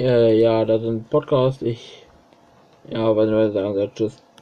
Äh, ja, das ist ein Podcast. Ich, ja, weiß was ich sagen soll. Tschüss.